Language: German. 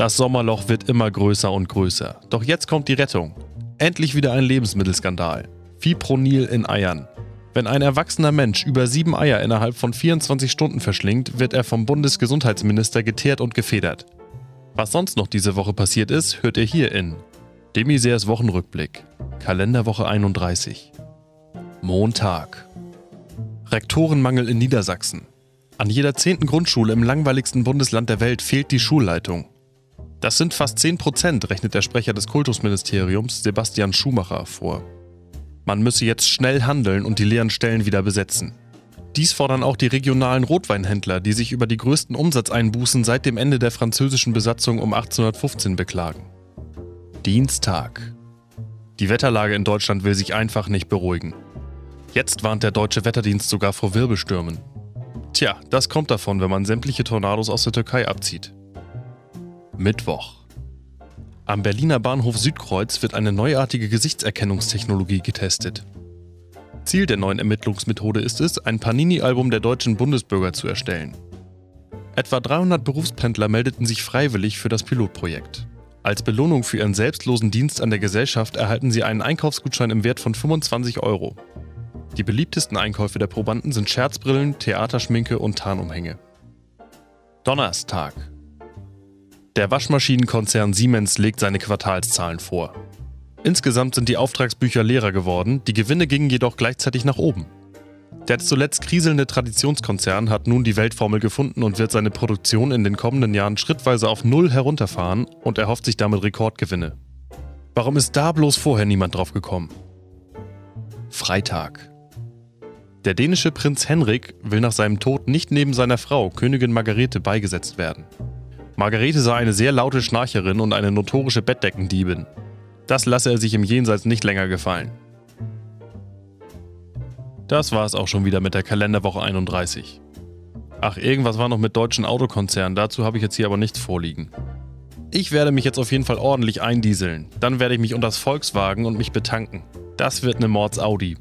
Das Sommerloch wird immer größer und größer. Doch jetzt kommt die Rettung. Endlich wieder ein Lebensmittelskandal. Fipronil in Eiern. Wenn ein erwachsener Mensch über sieben Eier innerhalb von 24 Stunden verschlingt, wird er vom Bundesgesundheitsminister geteert und gefedert. Was sonst noch diese Woche passiert ist, hört ihr hier in Demisers Wochenrückblick. Kalenderwoche 31. Montag. Rektorenmangel in Niedersachsen. An jeder zehnten Grundschule im langweiligsten Bundesland der Welt fehlt die Schulleitung. Das sind fast 10 Prozent, rechnet der Sprecher des Kultusministeriums Sebastian Schumacher vor. Man müsse jetzt schnell handeln und die leeren Stellen wieder besetzen. Dies fordern auch die regionalen Rotweinhändler, die sich über die größten Umsatzeinbußen seit dem Ende der französischen Besatzung um 1815 beklagen. Dienstag. Die Wetterlage in Deutschland will sich einfach nicht beruhigen. Jetzt warnt der deutsche Wetterdienst sogar vor Wirbelstürmen. Tja, das kommt davon, wenn man sämtliche Tornados aus der Türkei abzieht. Mittwoch. Am Berliner Bahnhof Südkreuz wird eine neuartige Gesichtserkennungstechnologie getestet. Ziel der neuen Ermittlungsmethode ist es, ein Panini-Album der deutschen Bundesbürger zu erstellen. Etwa 300 Berufspendler meldeten sich freiwillig für das Pilotprojekt. Als Belohnung für ihren selbstlosen Dienst an der Gesellschaft erhalten sie einen Einkaufsgutschein im Wert von 25 Euro. Die beliebtesten Einkäufe der Probanden sind Scherzbrillen, Theaterschminke und Tarnumhänge. Donnerstag. Der Waschmaschinenkonzern Siemens legt seine Quartalszahlen vor. Insgesamt sind die Auftragsbücher leerer geworden, die Gewinne gingen jedoch gleichzeitig nach oben. Der zuletzt kriselnde Traditionskonzern hat nun die Weltformel gefunden und wird seine Produktion in den kommenden Jahren schrittweise auf Null herunterfahren und erhofft sich damit Rekordgewinne. Warum ist da bloß vorher niemand drauf gekommen? Freitag. Der dänische Prinz Henrik will nach seinem Tod nicht neben seiner Frau, Königin Margarete, beigesetzt werden. Margarete sei eine sehr laute Schnarcherin und eine notorische Bettdeckendiebin. Das lasse er sich im Jenseits nicht länger gefallen. Das war es auch schon wieder mit der Kalenderwoche 31. Ach, irgendwas war noch mit deutschen Autokonzernen, dazu habe ich jetzt hier aber nichts vorliegen. Ich werde mich jetzt auf jeden Fall ordentlich eindieseln. Dann werde ich mich unter das Volkswagen und mich betanken. Das wird eine Mords Audi.